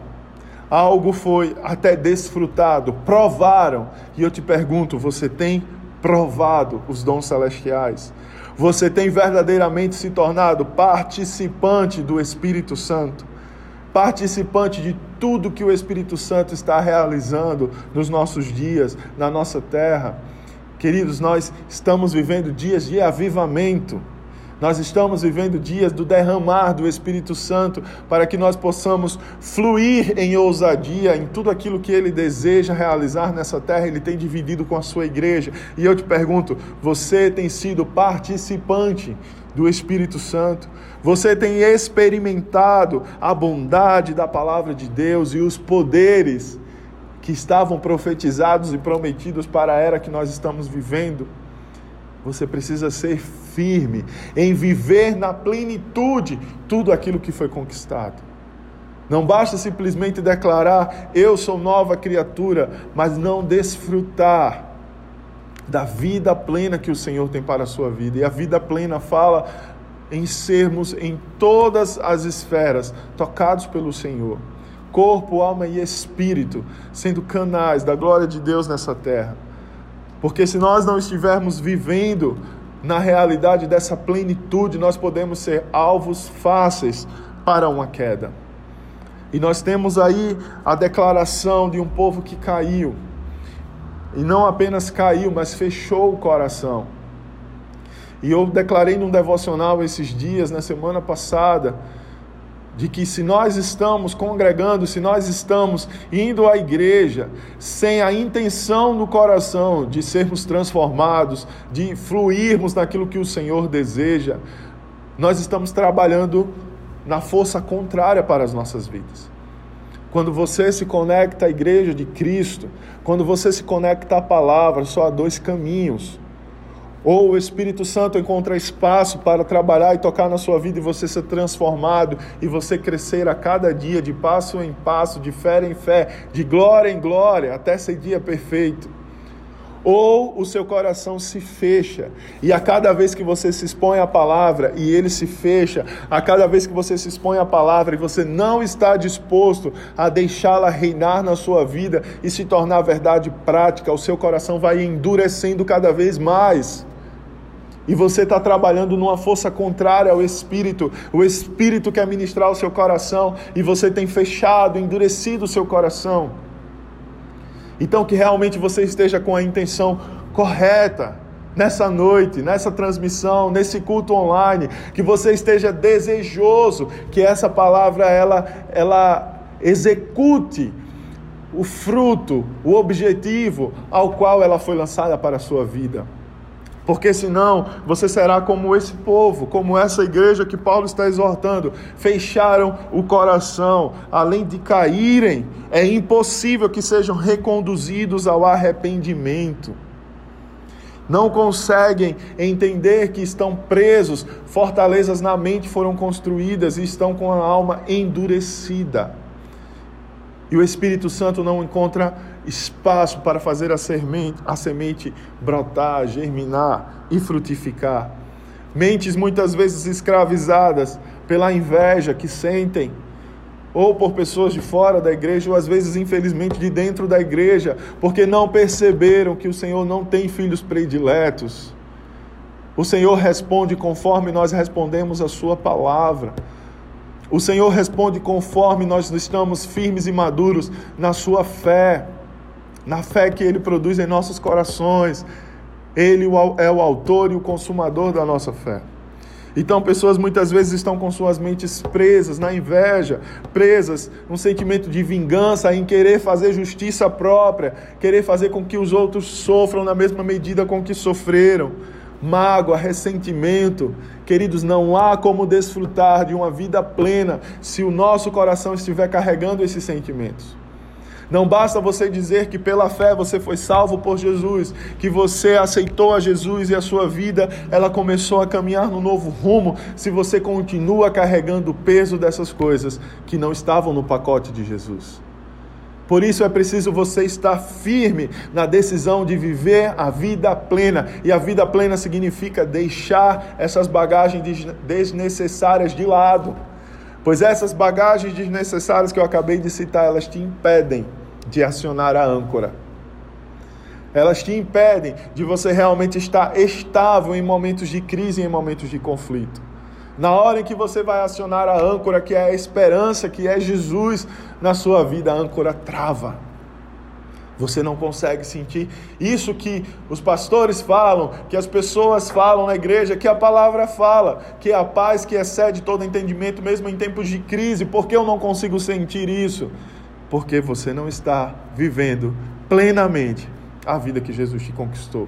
algo foi até desfrutado, provaram. E eu te pergunto: você tem provado os dons celestiais? Você tem verdadeiramente se tornado participante do Espírito Santo? Participante de tudo que o Espírito Santo está realizando nos nossos dias, na nossa terra? Queridos, nós estamos vivendo dias de avivamento. Nós estamos vivendo dias do derramar do Espírito Santo para que nós possamos fluir em ousadia em tudo aquilo que Ele deseja realizar nessa terra. Ele tem dividido com a sua igreja. E eu te pergunto: você tem sido participante do Espírito Santo? Você tem experimentado a bondade da palavra de Deus e os poderes que estavam profetizados e prometidos para a era que nós estamos vivendo? Você precisa ser firme em viver na plenitude tudo aquilo que foi conquistado. Não basta simplesmente declarar eu sou nova criatura, mas não desfrutar da vida plena que o Senhor tem para a sua vida. E a vida plena fala em sermos em todas as esferas tocados pelo Senhor corpo, alma e espírito, sendo canais da glória de Deus nessa terra. Porque se nós não estivermos vivendo na realidade dessa plenitude, nós podemos ser alvos fáceis para uma queda. E nós temos aí a declaração de um povo que caiu. E não apenas caiu, mas fechou o coração. E eu declarei num devocional esses dias, na semana passada, de que se nós estamos congregando, se nós estamos indo à igreja sem a intenção no coração de sermos transformados, de fluirmos naquilo que o Senhor deseja, nós estamos trabalhando na força contrária para as nossas vidas. Quando você se conecta à igreja de Cristo, quando você se conecta à palavra, só há dois caminhos ou o Espírito Santo encontra espaço para trabalhar e tocar na sua vida e você ser transformado e você crescer a cada dia, de passo em passo, de fé em fé, de glória em glória, até ser dia perfeito. Ou o seu coração se fecha, e a cada vez que você se expõe à palavra e ele se fecha, a cada vez que você se expõe à palavra e você não está disposto a deixá-la reinar na sua vida e se tornar verdade prática, o seu coração vai endurecendo cada vez mais e você está trabalhando numa força contrária ao Espírito, o Espírito quer ministrar o seu coração e você tem fechado, endurecido o seu coração. Então, que realmente você esteja com a intenção correta nessa noite, nessa transmissão, nesse culto online, que você esteja desejoso que essa palavra ela, ela execute o fruto, o objetivo ao qual ela foi lançada para a sua vida porque senão você será como esse povo, como essa igreja que Paulo está exortando. Fecharam o coração, além de caírem, é impossível que sejam reconduzidos ao arrependimento. Não conseguem entender que estão presos, fortalezas na mente foram construídas e estão com a alma endurecida. E o Espírito Santo não encontra espaço para fazer a semente, a semente brotar, germinar e frutificar. Mentes muitas vezes escravizadas pela inveja que sentem, ou por pessoas de fora da igreja, ou às vezes, infelizmente, de dentro da igreja, porque não perceberam que o Senhor não tem filhos prediletos. O Senhor responde conforme nós respondemos a Sua palavra. O Senhor responde conforme nós estamos firmes e maduros na Sua fé na fé que Ele produz em nossos corações. Ele é o autor e o consumador da nossa fé. Então, pessoas muitas vezes estão com suas mentes presas na inveja, presas num sentimento de vingança, em querer fazer justiça própria, querer fazer com que os outros sofram na mesma medida com que sofreram. Mágoa, ressentimento. Queridos, não há como desfrutar de uma vida plena se o nosso coração estiver carregando esses sentimentos. Não basta você dizer que pela fé você foi salvo por Jesus, que você aceitou a Jesus e a sua vida ela começou a caminhar no novo rumo, se você continua carregando o peso dessas coisas que não estavam no pacote de Jesus. Por isso é preciso você estar firme na decisão de viver a vida plena. E a vida plena significa deixar essas bagagens desnecessárias de lado. Pois essas bagagens desnecessárias que eu acabei de citar, elas te impedem de acionar a âncora. Elas te impedem de você realmente estar estável em momentos de crise e em momentos de conflito. Na hora em que você vai acionar a âncora, que é a esperança, que é Jesus na sua vida, a âncora trava. Você não consegue sentir isso que os pastores falam, que as pessoas falam na igreja, que a palavra fala, que é a paz que excede todo entendimento, mesmo em tempos de crise. Por que eu não consigo sentir isso? porque você não está vivendo plenamente a vida que Jesus te conquistou.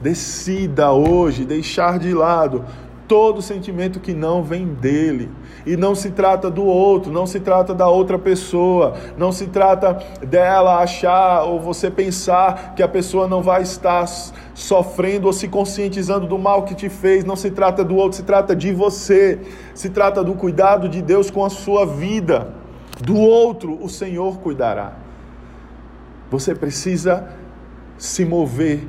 Decida hoje deixar de lado todo sentimento que não vem dele. E não se trata do outro, não se trata da outra pessoa, não se trata dela achar ou você pensar que a pessoa não vai estar sofrendo ou se conscientizando do mal que te fez. Não se trata do outro, se trata de você. Se trata do cuidado de Deus com a sua vida do outro o Senhor cuidará. Você precisa se mover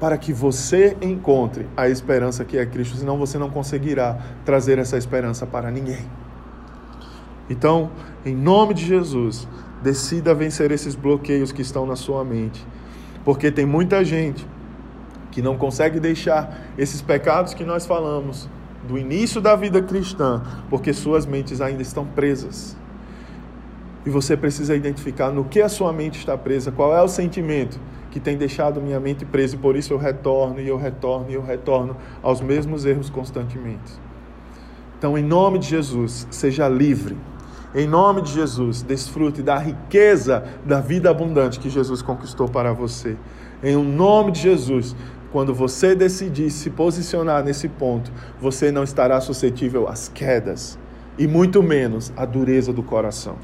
para que você encontre a esperança que é Cristo, senão você não conseguirá trazer essa esperança para ninguém. Então, em nome de Jesus, decida vencer esses bloqueios que estão na sua mente. Porque tem muita gente que não consegue deixar esses pecados que nós falamos do início da vida cristã, porque suas mentes ainda estão presas. E você precisa identificar no que a sua mente está presa, qual é o sentimento que tem deixado minha mente presa, e por isso eu retorno e eu retorno e eu retorno aos mesmos erros constantemente. Então, em nome de Jesus, seja livre. Em nome de Jesus, desfrute da riqueza da vida abundante que Jesus conquistou para você. Em nome de Jesus, quando você decidir se posicionar nesse ponto, você não estará suscetível às quedas e muito menos à dureza do coração.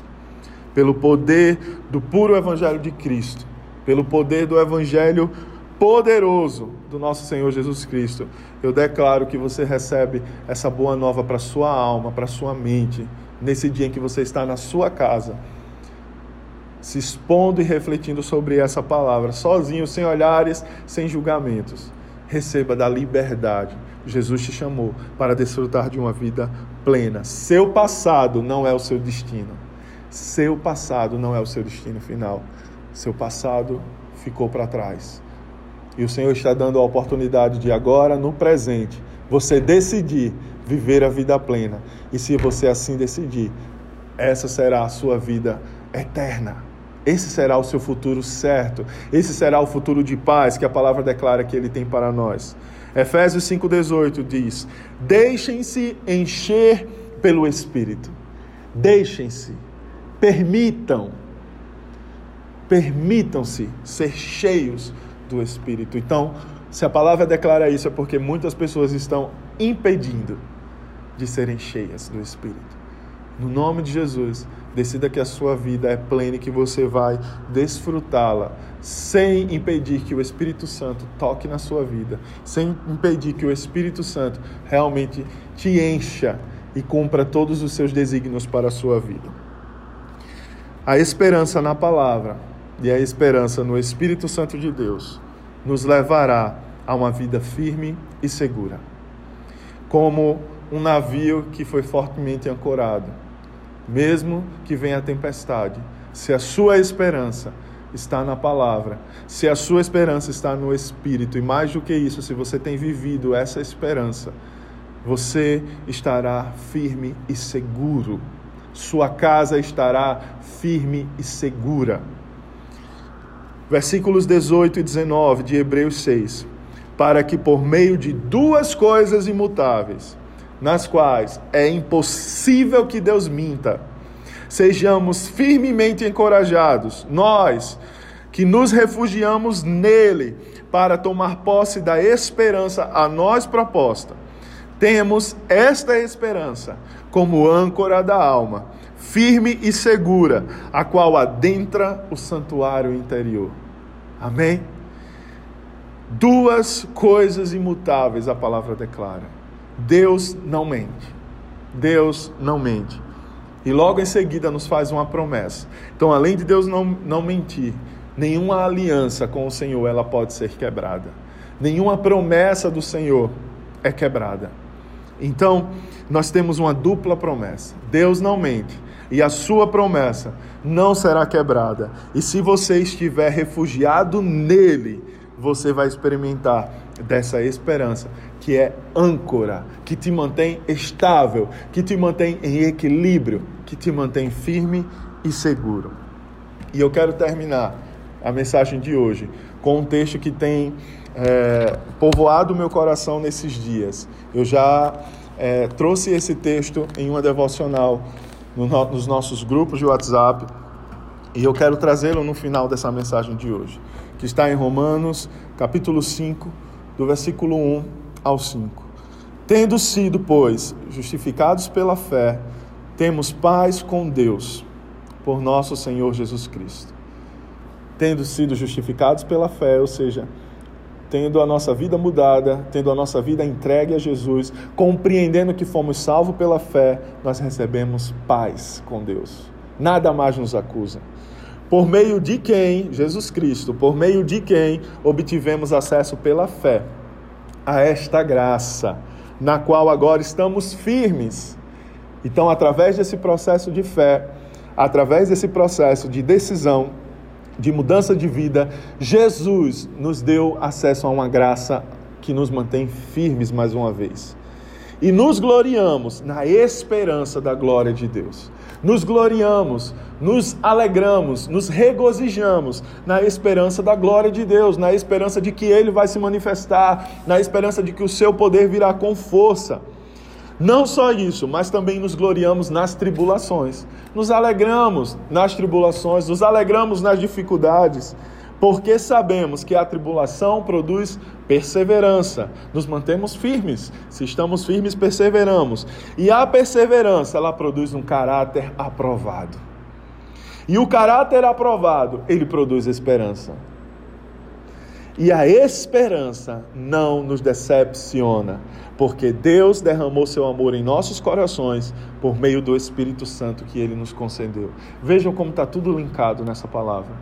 Pelo poder do puro evangelho de Cristo, pelo poder do evangelho poderoso do nosso Senhor Jesus Cristo, eu declaro que você recebe essa boa nova para sua alma, para sua mente, nesse dia em que você está na sua casa se expondo e refletindo sobre essa palavra, sozinho, sem olhares, sem julgamentos. Receba da liberdade. Jesus te chamou para desfrutar de uma vida plena. Seu passado não é o seu destino. Seu passado não é o seu destino final. Seu passado ficou para trás. E o Senhor está dando a oportunidade de agora, no presente, você decidir viver a vida plena. E se você assim decidir, essa será a sua vida eterna. Esse será o seu futuro certo. Esse será o futuro de paz que a palavra declara que ele tem para nós. Efésios 5,18 diz: Deixem-se encher pelo Espírito. Deixem-se, permitam, permitam-se ser cheios do Espírito. Então, se a palavra declara isso, é porque muitas pessoas estão impedindo de serem cheias do Espírito. No nome de Jesus, decida que a sua vida é plena e que você vai desfrutá-la, sem impedir que o Espírito Santo toque na sua vida, sem impedir que o Espírito Santo realmente te encha e cumpra todos os seus desígnios para a sua vida. A esperança na palavra e a esperança no Espírito Santo de Deus nos levará a uma vida firme e segura. Como um navio que foi fortemente ancorado mesmo que venha a tempestade, se a sua esperança está na palavra, se a sua esperança está no Espírito, e mais do que isso, se você tem vivido essa esperança, você estará firme e seguro. Sua casa estará firme e segura. Versículos 18 e 19 de Hebreus 6. Para que por meio de duas coisas imutáveis, nas quais é impossível que Deus minta. Sejamos firmemente encorajados, nós que nos refugiamos nele para tomar posse da esperança a nós proposta. Temos esta esperança como âncora da alma, firme e segura, a qual adentra o santuário interior. Amém? Duas coisas imutáveis a palavra declara Deus não mente. Deus não mente. E logo em seguida nos faz uma promessa. Então, além de Deus não, não mentir, nenhuma aliança com o Senhor ela pode ser quebrada. Nenhuma promessa do Senhor é quebrada. Então, nós temos uma dupla promessa. Deus não mente e a sua promessa não será quebrada. E se você estiver refugiado nele, você vai experimentar dessa esperança que é âncora, que te mantém estável, que te mantém em equilíbrio, que te mantém firme e seguro. E eu quero terminar a mensagem de hoje com um texto que tem é, povoado meu coração nesses dias. Eu já é, trouxe esse texto em uma devocional no, nos nossos grupos de WhatsApp e eu quero trazê-lo no final dessa mensagem de hoje, que está em Romanos, capítulo 5, do versículo 1 ao 5. Tendo sido, pois, justificados pela fé, temos paz com Deus, por nosso Senhor Jesus Cristo. Tendo sido justificados pela fé, ou seja, tendo a nossa vida mudada, tendo a nossa vida entregue a Jesus, compreendendo que fomos salvos pela fé, nós recebemos paz com Deus. Nada mais nos acusa. Por meio de quem, Jesus Cristo, por meio de quem obtivemos acesso pela fé a esta graça, na qual agora estamos firmes Então, através desse processo de fé, através desse processo de decisão, de mudança de vida, Jesus nos deu acesso a uma graça que nos mantém firmes mais uma vez. E nos gloriamos na esperança da glória de Deus. Nos gloriamos, nos alegramos, nos regozijamos na esperança da glória de Deus, na esperança de que Ele vai se manifestar, na esperança de que o seu poder virá com força. Não só isso, mas também nos gloriamos nas tribulações. Nos alegramos nas tribulações, nos alegramos nas dificuldades, porque sabemos que a tribulação produz perseverança. Nos mantemos firmes. Se estamos firmes, perseveramos. E a perseverança, ela produz um caráter aprovado. E o caráter aprovado, ele produz esperança. E a esperança não nos decepciona, porque Deus derramou seu amor em nossos corações por meio do Espírito Santo que ele nos concedeu. Vejam como está tudo linkado nessa palavra.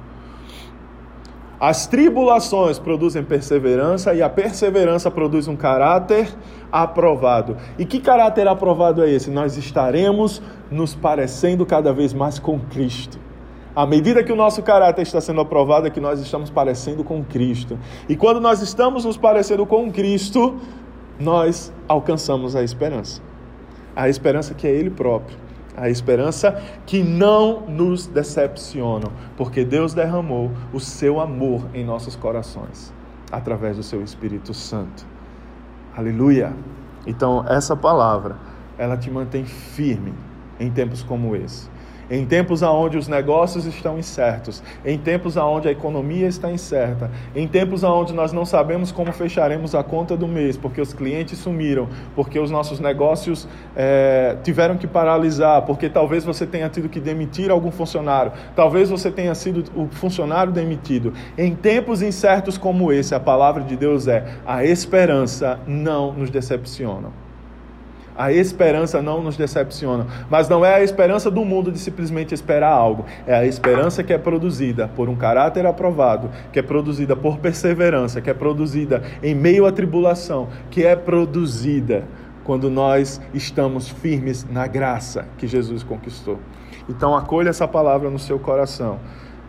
As tribulações produzem perseverança e a perseverança produz um caráter aprovado. E que caráter aprovado é esse? Nós estaremos nos parecendo cada vez mais com Cristo. À medida que o nosso caráter está sendo aprovado, é que nós estamos parecendo com Cristo. E quando nós estamos nos parecendo com Cristo, nós alcançamos a esperança. A esperança que é Ele próprio. A esperança que não nos decepciona, porque Deus derramou o seu amor em nossos corações, através do seu Espírito Santo. Aleluia! Então, essa palavra, ela te mantém firme em tempos como esse em tempos onde os negócios estão incertos, em tempos onde a economia está incerta, em tempos onde nós não sabemos como fecharemos a conta do mês, porque os clientes sumiram, porque os nossos negócios é, tiveram que paralisar, porque talvez você tenha tido que demitir algum funcionário, talvez você tenha sido o funcionário demitido. Em tempos incertos como esse, a palavra de Deus é: a esperança não nos decepciona. A esperança não nos decepciona, mas não é a esperança do mundo de simplesmente esperar algo, é a esperança que é produzida por um caráter aprovado, que é produzida por perseverança, que é produzida em meio à tribulação, que é produzida quando nós estamos firmes na graça que Jesus conquistou. Então acolha essa palavra no seu coração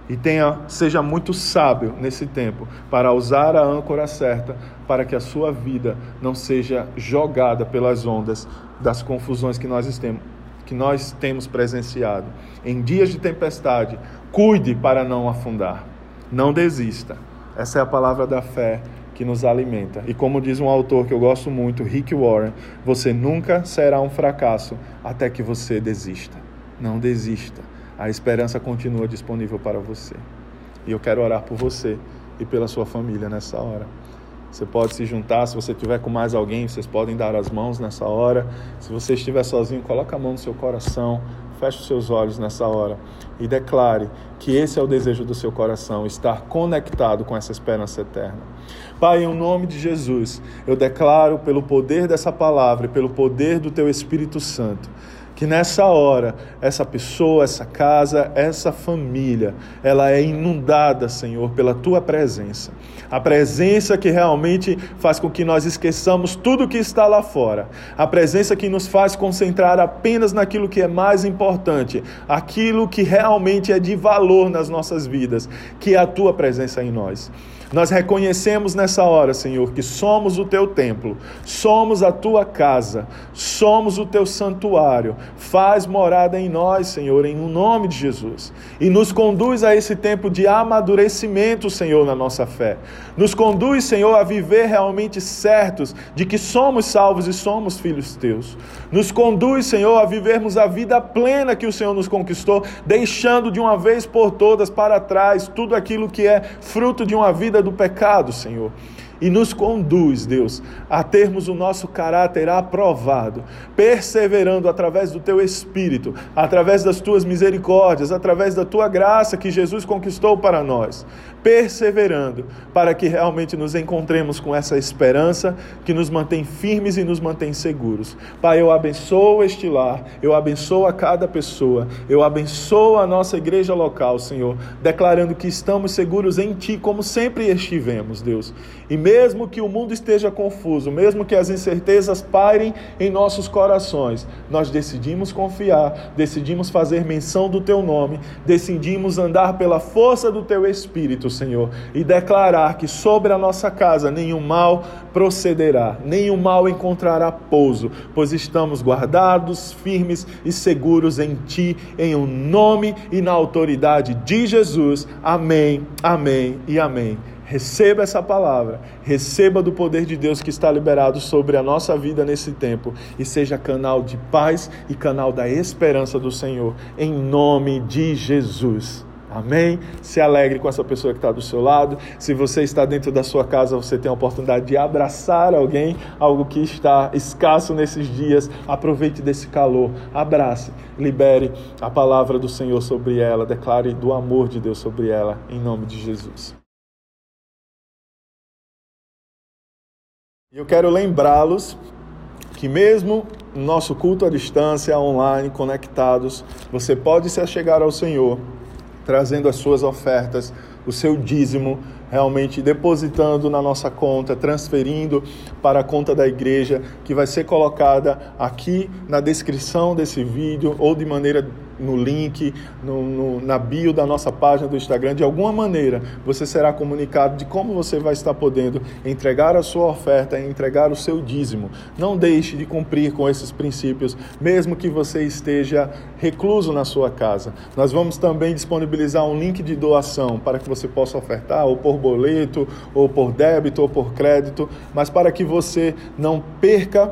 e tenha, seja muito sábio nesse tempo para usar a âncora certa para que a sua vida não seja jogada pelas ondas das confusões que nós temos, que nós temos presenciado. Em dias de tempestade, cuide para não afundar. Não desista. Essa é a palavra da fé que nos alimenta. E como diz um autor que eu gosto muito, Rick Warren, você nunca será um fracasso até que você desista. Não desista a esperança continua disponível para você. E eu quero orar por você e pela sua família nessa hora. Você pode se juntar, se você tiver com mais alguém, vocês podem dar as mãos nessa hora. Se você estiver sozinho, coloque a mão no seu coração, feche os seus olhos nessa hora e declare que esse é o desejo do seu coração, estar conectado com essa esperança eterna. Pai, em nome de Jesus, eu declaro pelo poder dessa palavra e pelo poder do teu Espírito Santo, que nessa hora essa pessoa, essa casa, essa família, ela é inundada, Senhor, pela tua presença. A presença que realmente faz com que nós esqueçamos tudo que está lá fora. A presença que nos faz concentrar apenas naquilo que é mais importante, aquilo que realmente é de valor nas nossas vidas, que é a tua presença em nós. Nós reconhecemos nessa hora, Senhor, que somos o teu templo, somos a tua casa, somos o teu santuário. Faz morada em nós, Senhor, em nome de Jesus. E nos conduz a esse tempo de amadurecimento, Senhor, na nossa fé. Nos conduz, Senhor, a viver realmente certos de que somos salvos e somos filhos teus. Nos conduz, Senhor, a vivermos a vida plena que o Senhor nos conquistou, deixando de uma vez por todas para trás tudo aquilo que é fruto de uma vida do pecado, Senhor e nos conduz, Deus, a termos o nosso caráter aprovado, perseverando através do teu espírito, através das tuas misericórdias, através da tua graça que Jesus conquistou para nós. Perseverando, para que realmente nos encontremos com essa esperança que nos mantém firmes e nos mantém seguros. Pai, eu abençoo este lar, eu abençoo a cada pessoa, eu abençoo a nossa igreja local, Senhor, declarando que estamos seguros em Ti, como sempre estivemos, Deus. E mesmo que o mundo esteja confuso, mesmo que as incertezas pairem em nossos corações, nós decidimos confiar, decidimos fazer menção do Teu nome, decidimos andar pela força do Teu Espírito Senhor, e declarar que sobre a nossa casa nenhum mal procederá, nenhum mal encontrará pouso, pois estamos guardados, firmes e seguros em Ti, em o um nome e na autoridade de Jesus. Amém, amém e amém. Receba essa palavra, receba do poder de Deus que está liberado sobre a nossa vida nesse tempo e seja canal de paz e canal da esperança do Senhor, em nome de Jesus. Amém? Se alegre com essa pessoa que está do seu lado. Se você está dentro da sua casa, você tem a oportunidade de abraçar alguém, algo que está escasso nesses dias. Aproveite desse calor, abrace, libere a palavra do Senhor sobre ela, declare do amor de Deus sobre ela, em nome de Jesus. Eu quero lembrá-los que mesmo no nosso culto à distância, online, conectados, você pode se achegar ao Senhor trazendo as suas ofertas, o seu dízimo, realmente depositando na nossa conta, transferindo para a conta da igreja, que vai ser colocada aqui na descrição desse vídeo ou de maneira no link, no, no, na bio da nossa página do Instagram, de alguma maneira você será comunicado de como você vai estar podendo entregar a sua oferta, entregar o seu dízimo. Não deixe de cumprir com esses princípios, mesmo que você esteja recluso na sua casa. Nós vamos também disponibilizar um link de doação para que você possa ofertar, ou por boleto, ou por débito, ou por crédito, mas para que você não perca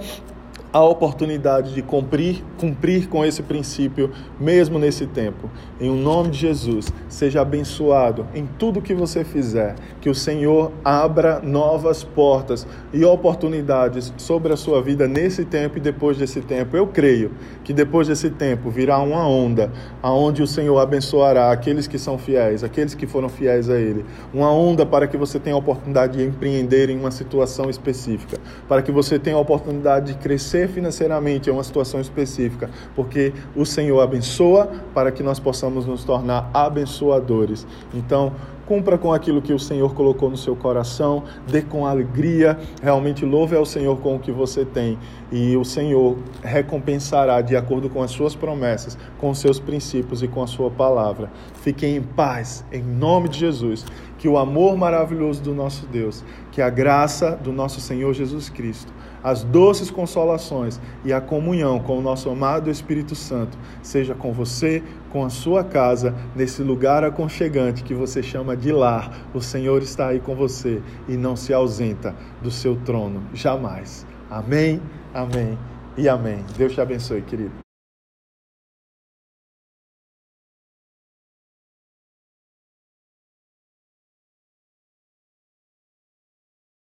a oportunidade de cumprir, cumprir com esse princípio, mesmo nesse tempo. Em o nome de Jesus, seja abençoado em tudo que você fizer, que o Senhor abra novas portas e oportunidades sobre a sua vida nesse tempo e depois desse tempo. Eu creio que depois desse tempo virá uma onda aonde o Senhor abençoará aqueles que são fiéis, aqueles que foram fiéis a Ele. Uma onda para que você tenha a oportunidade de empreender em uma situação específica, para que você tenha a oportunidade de crescer financeiramente é uma situação específica, porque o Senhor abençoa para que nós possamos nos tornar abençoadores. Então, cumpra com aquilo que o Senhor colocou no seu coração, dê com alegria, realmente louve ao Senhor com o que você tem e o Senhor recompensará de acordo com as suas promessas, com os seus princípios e com a sua palavra. Fiquem em paz, em nome de Jesus. Que o amor maravilhoso do nosso Deus, que a graça do nosso Senhor Jesus Cristo, as doces consolações e a comunhão com o nosso amado Espírito Santo seja com você, com a sua casa, nesse lugar aconchegante que você chama de lar. O Senhor está aí com você e não se ausenta do seu trono jamais. Amém, amém e amém. Deus te abençoe, querido.